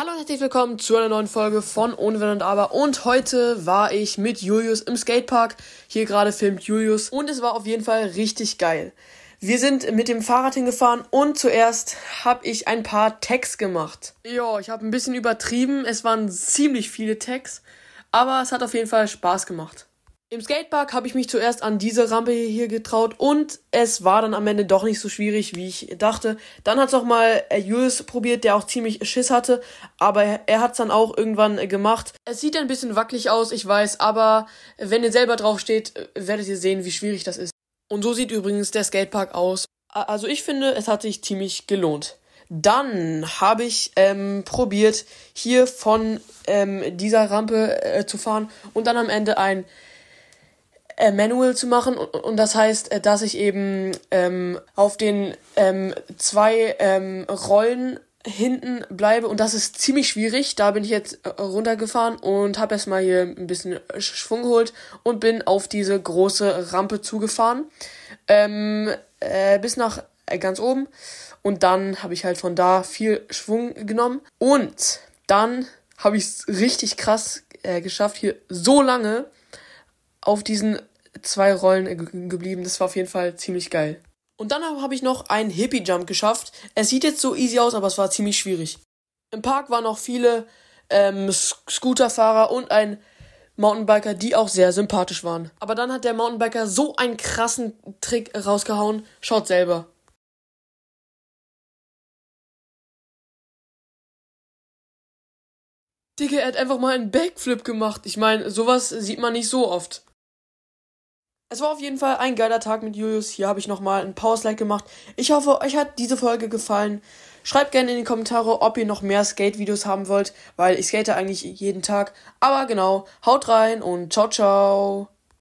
Hallo und herzlich willkommen zu einer neuen Folge von Ohne Wenn und Aber. Und heute war ich mit Julius im Skatepark. Hier gerade filmt Julius. Und es war auf jeden Fall richtig geil. Wir sind mit dem Fahrrad hingefahren und zuerst habe ich ein paar Tags gemacht. Ja, ich habe ein bisschen übertrieben. Es waren ziemlich viele Tags. Aber es hat auf jeden Fall Spaß gemacht. Im Skatepark habe ich mich zuerst an diese Rampe hier getraut und es war dann am Ende doch nicht so schwierig, wie ich dachte. Dann hat es auch mal äh, Julius probiert, der auch ziemlich Schiss hatte, aber er hat es dann auch irgendwann äh, gemacht. Es sieht ein bisschen wackelig aus, ich weiß, aber wenn ihr selber drauf steht, äh, werdet ihr sehen, wie schwierig das ist. Und so sieht übrigens der Skatepark aus. Also ich finde, es hat sich ziemlich gelohnt. Dann habe ich ähm, probiert, hier von ähm, dieser Rampe äh, zu fahren und dann am Ende ein äh, Manual zu machen. Und, und das heißt, äh, dass ich eben ähm, auf den ähm, zwei ähm, Rollen hinten bleibe und das ist ziemlich schwierig. Da bin ich jetzt äh, runtergefahren und habe erstmal hier ein bisschen Schwung geholt und bin auf diese große Rampe zugefahren ähm, äh, bis nach äh, ganz oben und dann habe ich halt von da viel Schwung genommen und dann habe ich es richtig krass äh, geschafft, hier so lange auf diesen zwei Rollen geblieben. Das war auf jeden Fall ziemlich geil. Und dann habe ich noch einen Hippie-Jump geschafft. Es sieht jetzt so easy aus, aber es war ziemlich schwierig. Im Park waren noch viele ähm, Scooterfahrer und ein Mountainbiker, die auch sehr sympathisch waren. Aber dann hat der Mountainbiker so einen krassen Trick rausgehauen. Schaut selber. Digga, er hat einfach mal einen Backflip gemacht. Ich meine, sowas sieht man nicht so oft. Es war auf jeden Fall ein geiler Tag mit Julius. Hier habe ich nochmal ein Pause-Like gemacht. Ich hoffe, euch hat diese Folge gefallen. Schreibt gerne in die Kommentare, ob ihr noch mehr Skate-Videos haben wollt, weil ich skate eigentlich jeden Tag. Aber genau, haut rein und ciao, ciao.